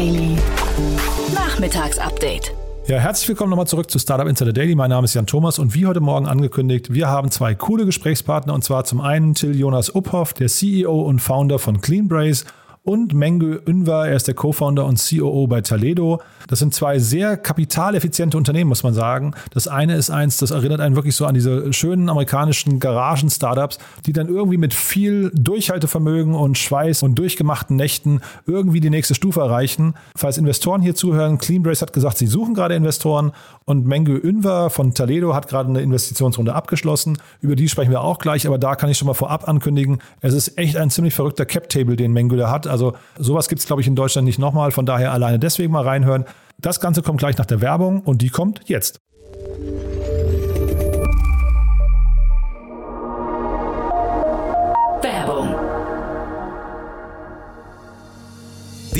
Daily. Nachmittagsupdate. Ja, herzlich willkommen nochmal zurück zu Startup Insider Daily. Mein Name ist Jan Thomas und wie heute Morgen angekündigt, wir haben zwei coole Gesprächspartner und zwar zum einen Till Jonas Uphoff, der CEO und Founder von Cleanbrace und Mengü Unvar, er ist der Co-Founder und COO bei Taledo. Das sind zwei sehr kapitaleffiziente Unternehmen, muss man sagen. Das eine ist eins, das erinnert einen wirklich so an diese schönen amerikanischen Garagen-Startups, die dann irgendwie mit viel Durchhaltevermögen und Schweiß und durchgemachten Nächten irgendwie die nächste Stufe erreichen. Falls Investoren hier zuhören, Cleanbrace hat gesagt, sie suchen gerade Investoren und Mengü Unvar von Taledo hat gerade eine Investitionsrunde abgeschlossen. Über die sprechen wir auch gleich, aber da kann ich schon mal vorab ankündigen, es ist echt ein ziemlich verrückter Cap-Table, den Mengü da hat. Also sowas gibt es, glaube ich, in Deutschland nicht nochmal. Von daher alleine deswegen mal reinhören. Das Ganze kommt gleich nach der Werbung und die kommt jetzt.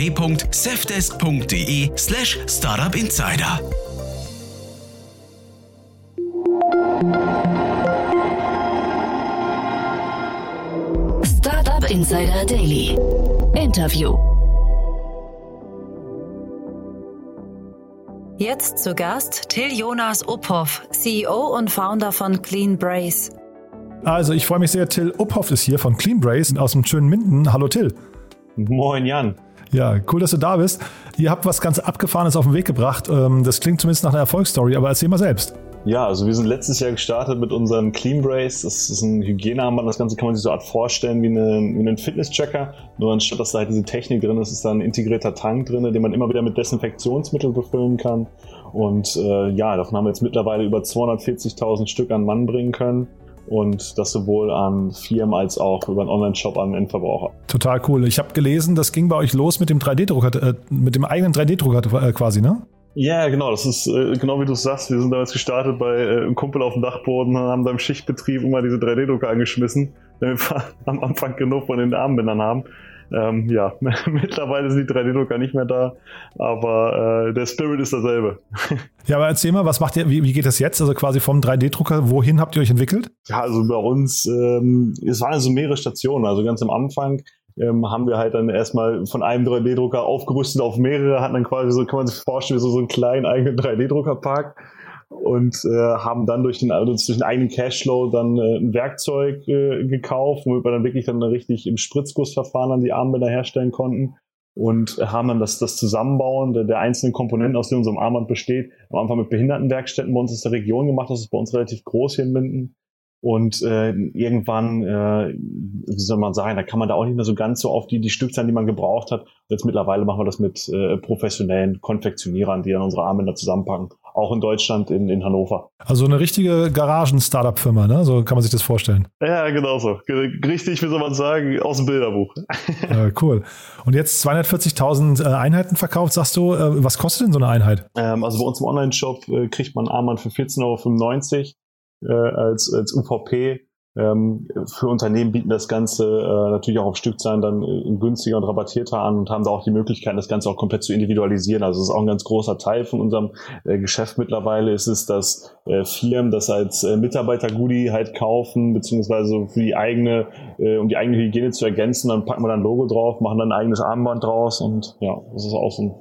www.safdesk.de slash startupinsider. Startup Insider Daily. Interview. Jetzt zu Gast Till Jonas Uphoff, CEO und Founder von Clean Brace. Also ich freue mich sehr, Till Uphoff ist hier von Clean Brace aus dem schönen Minden. Hallo Till. Moin Jan. Ja, cool, dass du da bist. Ihr habt was ganz Abgefahrenes auf den Weg gebracht. Ähm, das klingt zumindest nach einer Erfolgsstory, aber erzähl mal selbst. Ja, also wir sind letztes Jahr gestartet mit unserem Clean Brace. Das ist ein Hygienearmband. Das Ganze kann man sich so Art vorstellen wie, eine, wie einen Fitness-Tracker. Nur anstatt dass da halt diese Technik drin ist, ist da ein integrierter Tank drin, den man immer wieder mit Desinfektionsmittel befüllen kann. Und äh, ja, davon haben wir jetzt mittlerweile über 240.000 Stück an Mann bringen können und das sowohl an Firmen als auch über einen Online-Shop an Endverbraucher. Total cool. Ich habe gelesen, das ging bei euch los mit dem 3D-Drucker, äh, mit dem eigenen 3D-Drucker äh, quasi, ne? Ja, genau. Das ist äh, genau wie du es sagst. Wir sind damals gestartet bei äh, einem Kumpel auf dem Dachboden und haben da im Schichtbetrieb immer diese 3D-Drucker angeschmissen, damit wir am Anfang genug von den Armbändern haben. Ähm, ja, mittlerweile sind die 3D-Drucker nicht mehr da, aber äh, der Spirit ist derselbe. Ja, aber erzähl mal, was macht ihr, wie, wie geht das jetzt? Also quasi vom 3D-Drucker, wohin habt ihr euch entwickelt? Ja, also bei uns, ähm, es waren also mehrere Stationen. Also ganz am Anfang ähm, haben wir halt dann erstmal von einem 3D-Drucker aufgerüstet auf mehrere, hatten dann quasi so, kann man sich vorstellen, so, so einen kleinen eigenen 3D-Drucker-Park und äh, haben dann durch den, also durch den eigenen Cashflow dann äh, ein Werkzeug äh, gekauft, womit wir dann wirklich dann richtig im Spritzgussverfahren dann die Armbänder herstellen konnten und haben dann das, das Zusammenbauen der, der einzelnen Komponenten, aus denen unserem Armband besteht, am Anfang mit Behindertenwerkstätten bei uns aus der Region gemacht. Das ist bei uns relativ groß hier in Minden. Und äh, irgendwann, äh, wie soll man sagen, da kann man da auch nicht mehr so ganz so auf die, die Stückzahlen, die man gebraucht hat. Jetzt mittlerweile machen wir das mit äh, professionellen Konfektionierern, die dann unsere Armbänder zusammenpacken. Auch in Deutschland, in, in Hannover. Also eine richtige Garagen-Startup-Firma, ne? So kann man sich das vorstellen. Ja, genau so. Richtig, wie soll man sagen, aus dem Bilderbuch. Ja, cool. Und jetzt 240.000 äh, Einheiten verkauft, sagst du. Äh, was kostet denn so eine Einheit? Ähm, also bei uns im Online-Shop äh, kriegt man ein Armband für 14,95 Euro äh, als, als UVP. Ähm, für Unternehmen bieten das Ganze äh, natürlich auch auf Stückzahlen dann äh, günstiger und rabattierter an und haben da auch die Möglichkeit, das Ganze auch komplett zu individualisieren. Also das ist auch ein ganz großer Teil von unserem äh, Geschäft mittlerweile, ist es, dass äh, Firmen das als äh, Mitarbeiter-Goodie halt kaufen, beziehungsweise für die eigene, äh, um die eigene Hygiene zu ergänzen, dann packen wir dann ein Logo drauf, machen dann ein eigenes Armband draus und ja, das ist auch so ein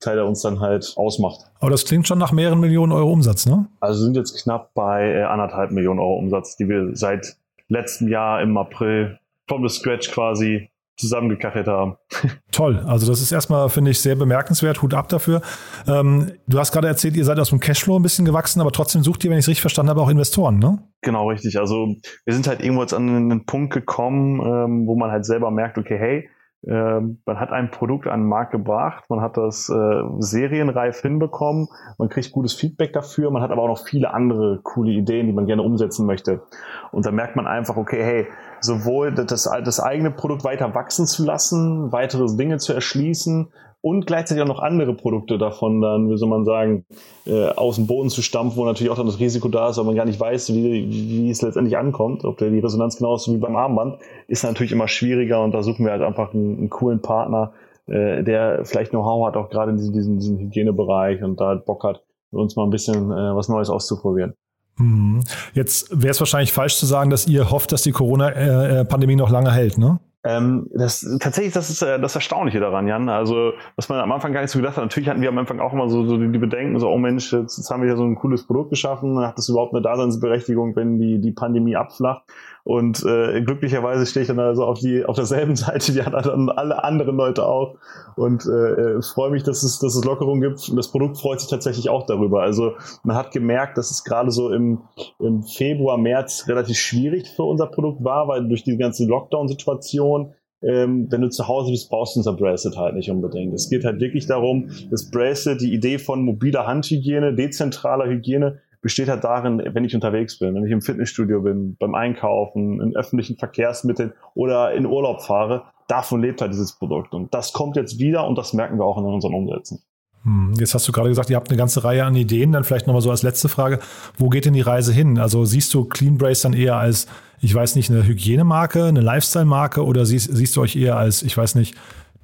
Teil, der uns dann halt ausmacht. Aber das klingt schon nach mehreren Millionen Euro Umsatz, ne? Also sind jetzt knapp bei äh, anderthalb Millionen Euro Umsatz, die wir seit letztem Jahr im April vom Scratch quasi zusammengekachelt haben. Toll. Also das ist erstmal, finde ich, sehr bemerkenswert. Hut ab dafür. Ähm, du hast gerade erzählt, ihr seid aus dem Cashflow ein bisschen gewachsen, aber trotzdem sucht ihr, wenn ich es richtig verstanden habe, auch Investoren, ne? Genau, richtig. Also wir sind halt irgendwo jetzt an einen Punkt gekommen, ähm, wo man halt selber merkt, okay, hey, man hat ein Produkt an den Markt gebracht, man hat das äh, serienreif hinbekommen, man kriegt gutes Feedback dafür, man hat aber auch noch viele andere coole Ideen, die man gerne umsetzen möchte. Und da merkt man einfach, okay, hey, sowohl das, das eigene Produkt weiter wachsen zu lassen, weitere Dinge zu erschließen, und gleichzeitig auch noch andere Produkte davon dann, wie soll man sagen, äh, aus dem Boden zu stampfen, wo natürlich auch dann das Risiko da ist, weil man gar nicht weiß, wie, wie es letztendlich ankommt, ob der die Resonanz genauso wie beim Armband, ist natürlich immer schwieriger und da suchen wir halt einfach einen, einen coolen Partner, äh, der vielleicht Know-how hat, auch gerade in diesem, diesem, diesem Hygienebereich und da halt Bock hat, mit uns mal ein bisschen äh, was Neues auszuprobieren. Mhm. Jetzt wäre es wahrscheinlich falsch zu sagen, dass ihr hofft, dass die Corona-Pandemie noch lange hält, ne? Ähm, das, tatsächlich, das ist äh, das Erstaunliche daran, Jan. Also, was man am Anfang gar nicht so gedacht hat, natürlich hatten wir am Anfang auch immer so, so die, die Bedenken, so, oh Mensch, jetzt, jetzt haben wir hier so ein cooles Produkt geschaffen, hat das überhaupt eine Daseinsberechtigung, wenn die, die Pandemie abflacht? Und äh, glücklicherweise stehe ich dann also auf die auf derselben Seite wie dann alle anderen Leute auch und äh, äh, freue mich, dass es dass es Lockerungen gibt. Und das Produkt freut sich tatsächlich auch darüber. Also man hat gemerkt, dass es gerade so im, im Februar, März relativ schwierig für unser Produkt war, weil durch die ganze Lockdown-Situation ähm, wenn du zu Hause bist, brauchst du unser Bracelet halt nicht unbedingt. Es geht halt wirklich darum, das Bracelet, die Idee von mobiler Handhygiene, dezentraler Hygiene, besteht halt darin, wenn ich unterwegs bin, wenn ich im Fitnessstudio bin, beim Einkaufen, in öffentlichen Verkehrsmitteln oder in Urlaub fahre, davon lebt halt dieses Produkt. Und das kommt jetzt wieder und das merken wir auch in unseren Umsätzen. Hm, jetzt hast du gerade gesagt, ihr habt eine ganze Reihe an Ideen. Dann vielleicht nochmal so als letzte Frage, wo geht denn die Reise hin? Also siehst du Clean Brace dann eher als, ich weiß nicht, eine Hygienemarke, eine Lifestyle-Marke oder siehst, siehst du euch eher als, ich weiß nicht,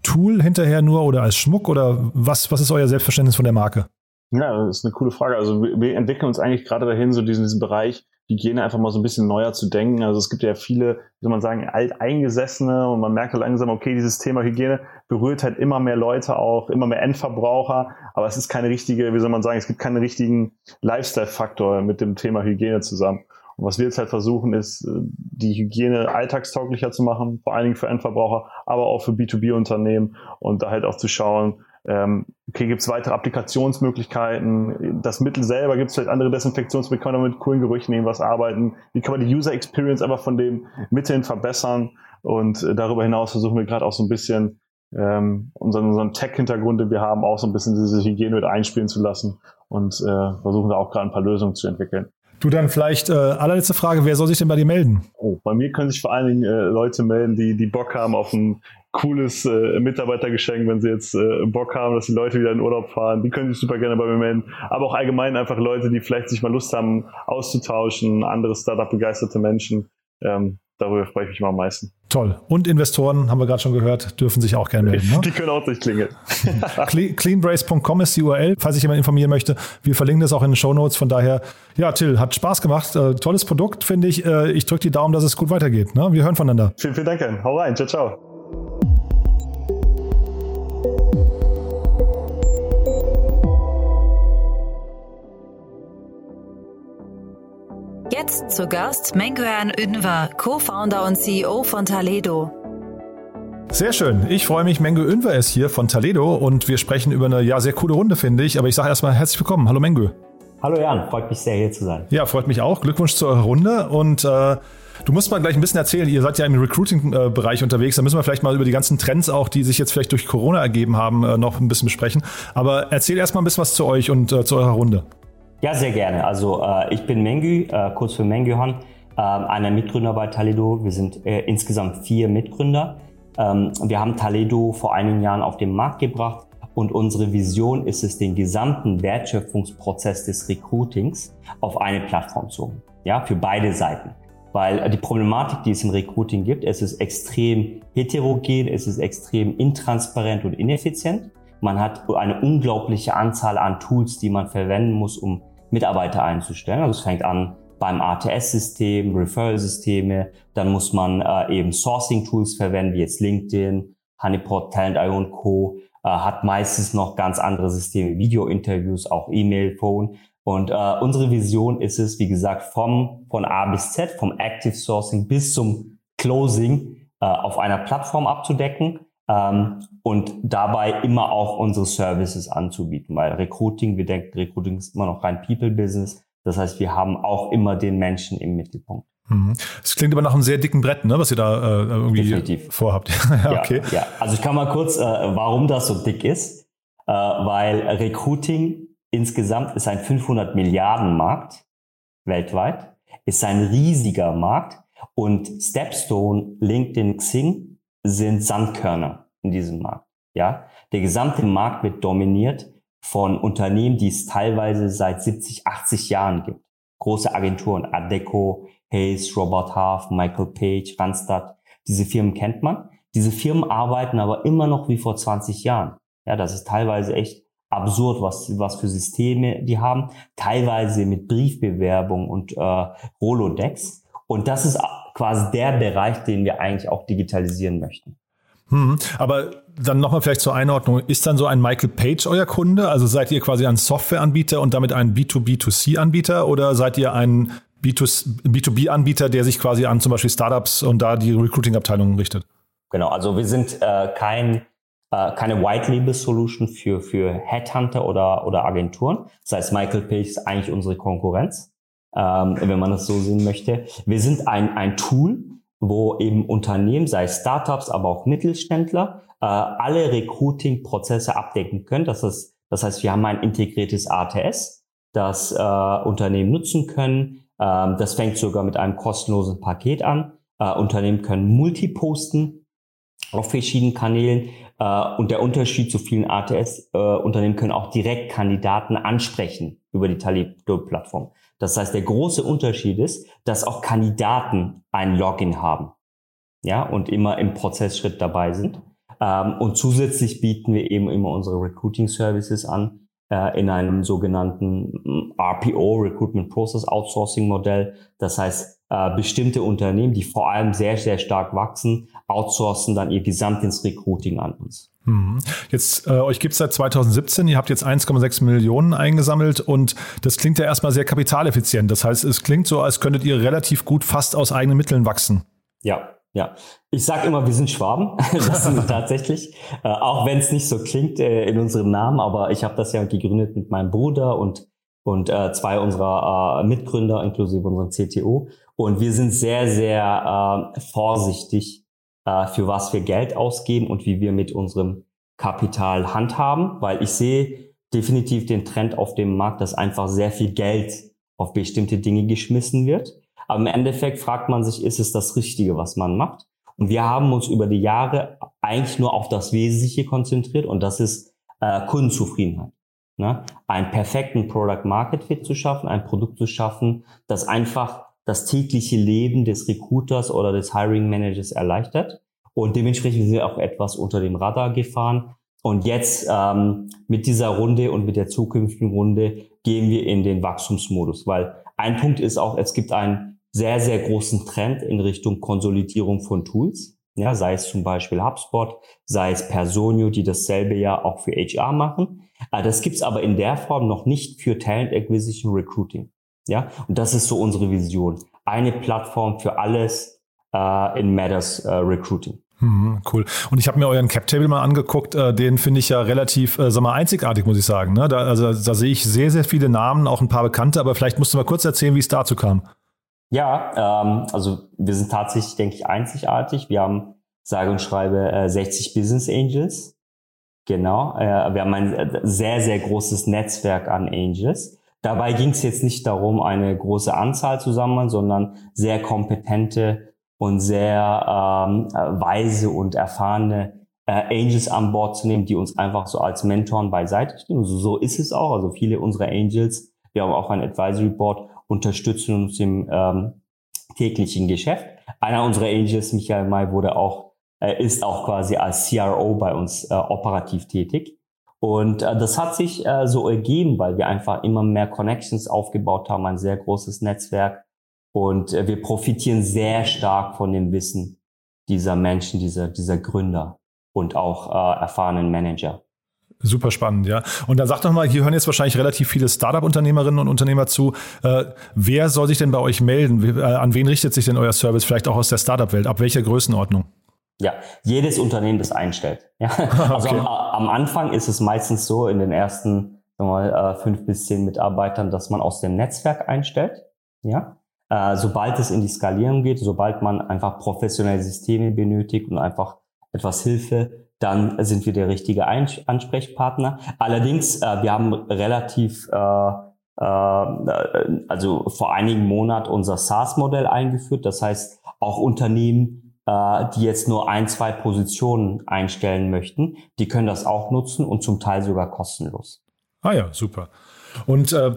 Tool hinterher nur oder als Schmuck oder was, was ist euer Selbstverständnis von der Marke? Ja, das ist eine coole Frage. Also wir, entwickeln uns eigentlich gerade dahin, so diesen, diesen Bereich Hygiene einfach mal so ein bisschen neuer zu denken. Also es gibt ja viele, wie soll man sagen, alteingesessene und man merkt halt langsam, okay, dieses Thema Hygiene berührt halt immer mehr Leute auch, immer mehr Endverbraucher, aber es ist keine richtige, wie soll man sagen, es gibt keinen richtigen Lifestyle-Faktor mit dem Thema Hygiene zusammen. Und was wir jetzt halt versuchen, ist, die Hygiene alltagstauglicher zu machen, vor allen Dingen für Endverbraucher, aber auch für B2B-Unternehmen und da halt auch zu schauen, okay, gibt es weitere Applikationsmöglichkeiten? Das Mittel selber, gibt es vielleicht andere Desinfektionsmittel, kann man mit coolen Gerüchen irgendwas arbeiten? Wie kann man die User Experience einfach von den Mitteln verbessern? Und äh, darüber hinaus versuchen wir gerade auch so ein bisschen ähm, unseren, unseren Tech-Hintergrund, den wir haben, auch so ein bisschen diese Hygiene mit einspielen zu lassen und äh, versuchen da auch gerade ein paar Lösungen zu entwickeln. Du dann vielleicht äh, allerletzte Frage, wer soll sich denn bei dir melden? Oh, bei mir können sich vor allen Dingen äh, Leute melden, die, die Bock haben auf ein cooles äh, Mitarbeitergeschenk, wenn sie jetzt äh, Bock haben, dass die Leute wieder in Urlaub fahren. Die können sich super gerne bei mir melden. Aber auch allgemein einfach Leute, die vielleicht sich mal Lust haben, auszutauschen, andere Startup-begeisterte Menschen. Ähm, darüber freue ich mich mal am meisten. Toll. Und Investoren, haben wir gerade schon gehört, dürfen sich auch gerne melden. Ne? Die können auch durchklingeln. Cleanbrace.com ist die URL, falls sich jemand informieren möchte. Wir verlinken das auch in den Show Notes. Von daher, ja, Till, hat Spaß gemacht. Äh, tolles Produkt, finde ich. Äh, ich drücke die Daumen, dass es gut weitergeht. Ne? Wir hören voneinander. Vielen, vielen Dank. Hau rein. Ciao, ciao. Jetzt zu Gast Menguan Ünver, Co-Founder und CEO von Taledo. Sehr schön. Ich freue mich. Mengü Ünver ist hier von Taledo und wir sprechen über eine ja sehr coole Runde, finde ich. Aber ich sage erstmal herzlich willkommen. Hallo Mengü. Hallo Jan, freut mich sehr hier zu sein. Ja, freut mich auch. Glückwunsch zu eurer Runde und äh, Du musst mal gleich ein bisschen erzählen, ihr seid ja im Recruiting-Bereich unterwegs, da müssen wir vielleicht mal über die ganzen Trends auch, die sich jetzt vielleicht durch Corona ergeben haben, äh, noch ein bisschen besprechen. Aber erzähl erstmal ein bisschen was zu euch und äh, zu eurer Runde. Ja, sehr gerne. Also äh, ich bin Mengü, äh, kurz für Mengühan, äh, einer Mitgründer bei Taledo. Wir sind äh, insgesamt vier Mitgründer. Ähm, wir haben Taledo vor einigen Jahren auf den Markt gebracht und unsere Vision ist es, den gesamten Wertschöpfungsprozess des Recruitings auf eine Plattform zu holen. Ja, für beide Seiten. Weil die Problematik, die es im Recruiting gibt, es ist extrem heterogen, es ist extrem intransparent und ineffizient. Man hat eine unglaubliche Anzahl an Tools, die man verwenden muss, um Mitarbeiter einzustellen. Also es fängt an beim ATS-System, Referral-Systeme, dann muss man äh, eben Sourcing-Tools verwenden, wie jetzt LinkedIn, Honeypot, Talent.io und Co. Äh, hat meistens noch ganz andere Systeme, Video-Interviews, auch E-Mail, Phone. Und äh, unsere Vision ist es, wie gesagt, vom von A bis Z, vom Active Sourcing bis zum Closing äh, auf einer Plattform abzudecken ähm, und dabei immer auch unsere Services anzubieten, weil Recruiting, wir denken, Recruiting ist immer noch rein People-Business. Das heißt, wir haben auch immer den Menschen im Mittelpunkt. Mhm. Das klingt aber nach einem sehr dicken Brett, ne, was ihr da äh, irgendwie Definitiv. vorhabt. ja, okay. Ja, ja, also ich kann mal kurz, äh, warum das so dick ist, äh, weil Recruiting insgesamt ist ein 500 Milliarden Markt weltweit, ist ein riesiger Markt und Stepstone, LinkedIn, Xing sind Sandkörner in diesem Markt. Ja, Der gesamte Markt wird dominiert von Unternehmen, die es teilweise seit 70, 80 Jahren gibt. Große Agenturen, Adeco, Hayes, Robert Half, Michael Page, Randstad. Diese Firmen kennt man. Diese Firmen arbeiten aber immer noch wie vor 20 Jahren. Ja, das ist teilweise echt absurd, was, was für Systeme die haben. Teilweise mit Briefbewerbung und äh, Rolodex. Und das ist quasi der Bereich, den wir eigentlich auch digitalisieren möchten. Hm, aber dann nochmal vielleicht zur Einordnung. Ist dann so ein Michael Page euer Kunde? Also seid ihr quasi ein Softwareanbieter und damit ein B2B2C-Anbieter oder seid ihr ein B2B-Anbieter, der sich quasi an zum Beispiel Startups und da die Recruiting-Abteilungen richtet? Genau, also wir sind äh, kein, äh, keine White-Label-Solution für, für Headhunter oder, oder Agenturen. Das heißt, Michael Page ist eigentlich unsere Konkurrenz, ähm, wenn man das so sehen möchte. Wir sind ein, ein Tool, wo eben Unternehmen, sei Startups, aber auch Mittelständler, äh, alle Recruiting-Prozesse abdecken können. Das, ist, das heißt, wir haben ein integriertes ATS, das äh, Unternehmen nutzen können. Ähm, das fängt sogar mit einem kostenlosen Paket an. Äh, Unternehmen können multiposten auf verschiedenen Kanälen. Äh, und der Unterschied zu vielen ATS-Unternehmen äh, können auch direkt Kandidaten ansprechen über die Talib-Plattform. Das heißt, der große Unterschied ist, dass auch Kandidaten ein Login haben. Ja, und immer im Prozessschritt dabei sind. Ähm, und zusätzlich bieten wir eben immer unsere Recruiting Services an äh, in einem sogenannten mm, RPO, Recruitment Process Outsourcing Modell. Das heißt, äh, bestimmte Unternehmen, die vor allem sehr, sehr stark wachsen, outsourcen dann ihr gesamtes Recruiting an uns. Mhm. Jetzt, äh, euch gibt es seit 2017, ihr habt jetzt 1,6 Millionen eingesammelt und das klingt ja erstmal sehr kapitaleffizient. Das heißt, es klingt so, als könntet ihr relativ gut fast aus eigenen Mitteln wachsen. Ja, ja. Ich sage immer, wir sind Schwaben. Das sind wir tatsächlich. Äh, auch wenn es nicht so klingt äh, in unserem Namen, aber ich habe das ja gegründet mit meinem Bruder und, und äh, zwei unserer äh, Mitgründer, inklusive unserem CTO. Und wir sind sehr, sehr äh, vorsichtig äh, für was wir Geld ausgeben und wie wir mit unserem Kapital handhaben, weil ich sehe definitiv den Trend auf dem Markt, dass einfach sehr viel Geld auf bestimmte Dinge geschmissen wird. Aber im Endeffekt fragt man sich, ist es das Richtige, was man macht? Und wir haben uns über die Jahre eigentlich nur auf das Wesentliche konzentriert und das ist äh, Kundenzufriedenheit. Ne? Einen perfekten Product Market Fit zu schaffen, ein Produkt zu schaffen, das einfach das tägliche Leben des Recruiters oder des Hiring Managers erleichtert. Und dementsprechend sind wir auch etwas unter dem Radar gefahren. Und jetzt ähm, mit dieser Runde und mit der zukünftigen Runde gehen wir in den Wachstumsmodus, weil ein Punkt ist auch, es gibt einen sehr, sehr großen Trend in Richtung Konsolidierung von Tools. Ja, sei es zum Beispiel HubSpot, sei es Personio, die dasselbe ja auch für HR machen. Äh, das gibt's aber in der Form noch nicht für Talent Acquisition Recruiting. Ja, und das ist so unsere Vision. Eine Plattform für alles äh, in Matters äh, Recruiting. Mhm, cool. Und ich habe mir euren Cap-Table mal angeguckt. Äh, den finde ich ja relativ, äh, sag mal, einzigartig, muss ich sagen. Ne? Da, also, da sehe ich sehr, sehr viele Namen, auch ein paar bekannte. Aber vielleicht musst du mal kurz erzählen, wie es dazu kam. Ja, ähm, also wir sind tatsächlich, denke ich, einzigartig. Wir haben, sage und schreibe, äh, 60 Business Angels. Genau. Äh, wir haben ein äh, sehr, sehr großes Netzwerk an Angels. Dabei ging es jetzt nicht darum, eine große Anzahl zu sammeln, sondern sehr kompetente und sehr ähm, weise und erfahrene äh, Angels an Bord zu nehmen, die uns einfach so als Mentoren beiseite stehen. Also so ist es auch. Also viele unserer Angels, wir haben auch ein Advisory Board, unterstützen uns im ähm, täglichen Geschäft. Einer unserer Angels, Michael May, wurde auch, äh, ist auch quasi als CRO bei uns äh, operativ tätig. Und äh, das hat sich äh, so ergeben, weil wir einfach immer mehr Connections aufgebaut haben, ein sehr großes Netzwerk. Und äh, wir profitieren sehr stark von dem Wissen dieser Menschen, dieser, dieser Gründer und auch äh, erfahrenen Manager. Super spannend, ja. Und dann sagt doch mal, hier hören jetzt wahrscheinlich relativ viele Startup-Unternehmerinnen und Unternehmer zu. Äh, wer soll sich denn bei euch melden? Äh, an wen richtet sich denn euer Service? Vielleicht auch aus der Startup-Welt? Ab welcher Größenordnung? Ja, jedes Unternehmen, das einstellt. Ja. Also okay. am, am, Anfang ist es meistens so, in den ersten sagen wir mal, äh, fünf bis zehn Mitarbeitern, dass man aus dem Netzwerk einstellt. Ja. Äh, sobald es in die Skalierung geht, sobald man einfach professionelle Systeme benötigt und einfach etwas Hilfe, dann sind wir der richtige Ansprechpartner. Allerdings, äh, wir haben relativ, äh, äh, also vor einigen Monaten unser SaaS-Modell eingeführt. Das heißt, auch Unternehmen, äh, die jetzt nur ein, zwei Positionen einstellen möchten, die können das auch nutzen und zum Teil sogar kostenlos. Ah ja, super. Und äh,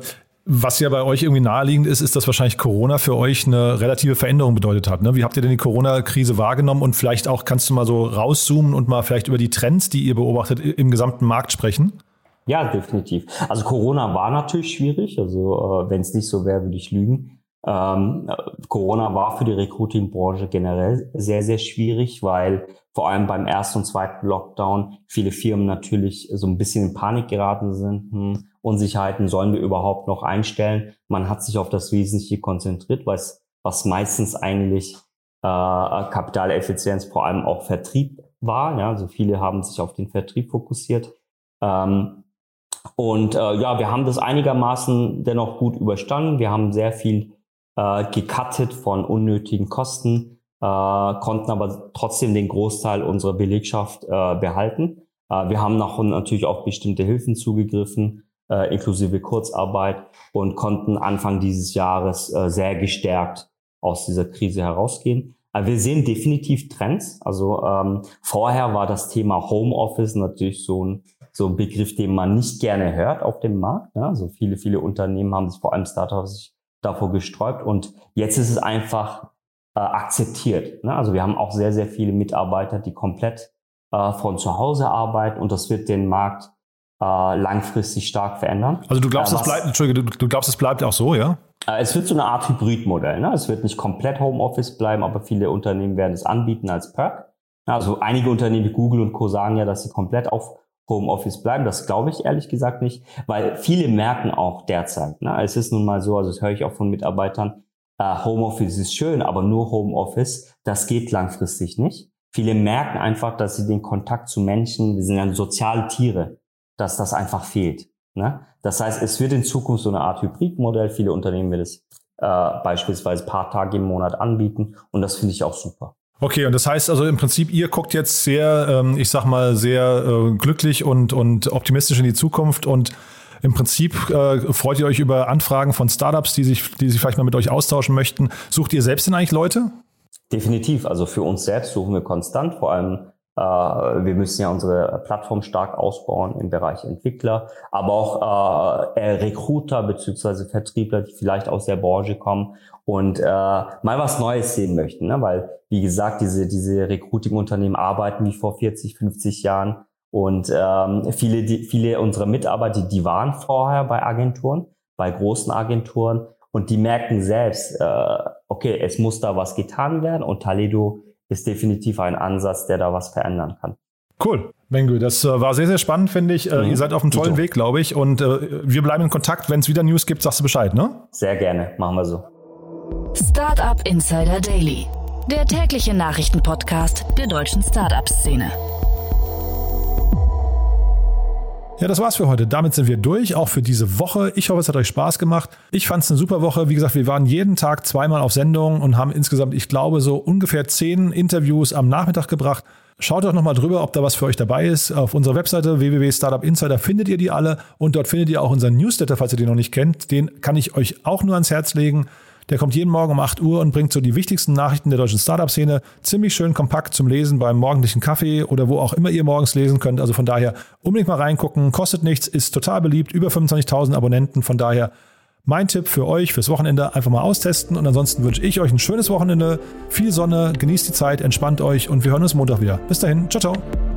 was ja bei euch irgendwie naheliegend ist, ist, dass wahrscheinlich Corona für euch eine relative Veränderung bedeutet hat. Ne? Wie habt ihr denn die Corona-Krise wahrgenommen? Und vielleicht auch kannst du mal so rauszoomen und mal vielleicht über die Trends, die ihr beobachtet, im gesamten Markt sprechen? Ja, definitiv. Also Corona war natürlich schwierig. Also äh, wenn es nicht so wäre, würde ich lügen. Ähm, Corona war für die Recruiting-Branche generell sehr, sehr schwierig, weil vor allem beim ersten und zweiten Lockdown viele Firmen natürlich so ein bisschen in Panik geraten sind. Hm, Unsicherheiten sollen wir überhaupt noch einstellen? Man hat sich auf das Wesentliche konzentriert, was, was meistens eigentlich äh, Kapitaleffizienz, vor allem auch Vertrieb war. Ja, also viele haben sich auf den Vertrieb fokussiert. Ähm, und äh, ja, wir haben das einigermaßen dennoch gut überstanden. Wir haben sehr viel äh, gecuttet von unnötigen Kosten, äh, konnten aber trotzdem den Großteil unserer Belegschaft äh, behalten. Äh, wir haben nach, natürlich auch bestimmte Hilfen zugegriffen, äh, inklusive Kurzarbeit und konnten Anfang dieses Jahres äh, sehr gestärkt aus dieser Krise herausgehen. Äh, wir sehen definitiv Trends. Also ähm, vorher war das Thema Homeoffice natürlich so ein so ein Begriff, den man nicht gerne hört auf dem Markt. Ne? Also viele, viele Unternehmen haben sich vor allem Startups sich davor gesträubt und jetzt ist es einfach äh, akzeptiert. Ne? Also wir haben auch sehr, sehr viele Mitarbeiter, die komplett äh, von zu Hause arbeiten und das wird den Markt äh, langfristig stark verändern. Also du glaubst, äh, das bleibt, Entschuldige, du, du glaubst, es bleibt auch so, ja? Äh, es wird so eine Art Hybridmodell. Ne? Es wird nicht komplett Homeoffice bleiben, aber viele Unternehmen werden es anbieten als Perk. Also einige Unternehmen wie Google und Co. sagen ja, dass sie komplett auf Homeoffice bleiben. Das glaube ich ehrlich gesagt nicht, weil viele merken auch derzeit, ne, es ist nun mal so, also das höre ich auch von Mitarbeitern, äh, Homeoffice ist schön, aber nur Homeoffice, das geht langfristig nicht. Viele merken einfach, dass sie den Kontakt zu Menschen, wir sind ja soziale Tiere, dass das einfach fehlt. Ne? Das heißt, es wird in Zukunft so eine Art Hybridmodell. Viele Unternehmen werden es äh, beispielsweise paar Tage im Monat anbieten und das finde ich auch super. Okay, und das heißt also im Prinzip, ihr guckt jetzt sehr, ähm, ich sag mal, sehr äh, glücklich und, und optimistisch in die Zukunft und im Prinzip äh, freut ihr euch über Anfragen von Startups, die sich, die sich vielleicht mal mit euch austauschen möchten. Sucht ihr selbst denn eigentlich Leute? Definitiv. Also für uns selbst suchen wir konstant, vor allem wir müssen ja unsere Plattform stark ausbauen im Bereich Entwickler, aber auch äh, Recruiter beziehungsweise Vertriebler, die vielleicht aus der Branche kommen und äh, mal was Neues sehen möchten, ne? weil wie gesagt diese diese Recruiting-Unternehmen arbeiten wie vor 40, 50 Jahren und ähm, viele die, viele unserer Mitarbeiter die, die waren vorher bei Agenturen, bei großen Agenturen und die merken selbst, äh, okay, es muss da was getan werden und Taledo ist definitiv ein Ansatz, der da was verändern kann. Cool. Mengu, das äh, war sehr, sehr spannend, finde ich. Äh, mhm. Ihr seid auf einem tollen Weg, glaube ich. Und äh, wir bleiben in Kontakt. Wenn es wieder News gibt, sagst du Bescheid, ne? Sehr gerne. Machen wir so. Startup Insider Daily. Der tägliche Nachrichtenpodcast der deutschen Startup-Szene. Ja, das war's für heute. Damit sind wir durch, auch für diese Woche. Ich hoffe, es hat euch Spaß gemacht. Ich fand es eine super Woche. Wie gesagt, wir waren jeden Tag zweimal auf Sendung und haben insgesamt, ich glaube, so ungefähr zehn Interviews am Nachmittag gebracht. Schaut doch nochmal drüber, ob da was für euch dabei ist. Auf unserer Webseite www.startupinsider findet ihr die alle und dort findet ihr auch unseren Newsletter, falls ihr den noch nicht kennt. Den kann ich euch auch nur ans Herz legen. Der kommt jeden Morgen um 8 Uhr und bringt so die wichtigsten Nachrichten der deutschen Startup-Szene ziemlich schön kompakt zum Lesen beim morgendlichen Kaffee oder wo auch immer ihr morgens lesen könnt. Also von daher unbedingt mal reingucken. Kostet nichts, ist total beliebt, über 25.000 Abonnenten. Von daher mein Tipp für euch fürs Wochenende einfach mal austesten und ansonsten wünsche ich euch ein schönes Wochenende, viel Sonne, genießt die Zeit, entspannt euch und wir hören uns Montag wieder. Bis dahin, ciao, ciao.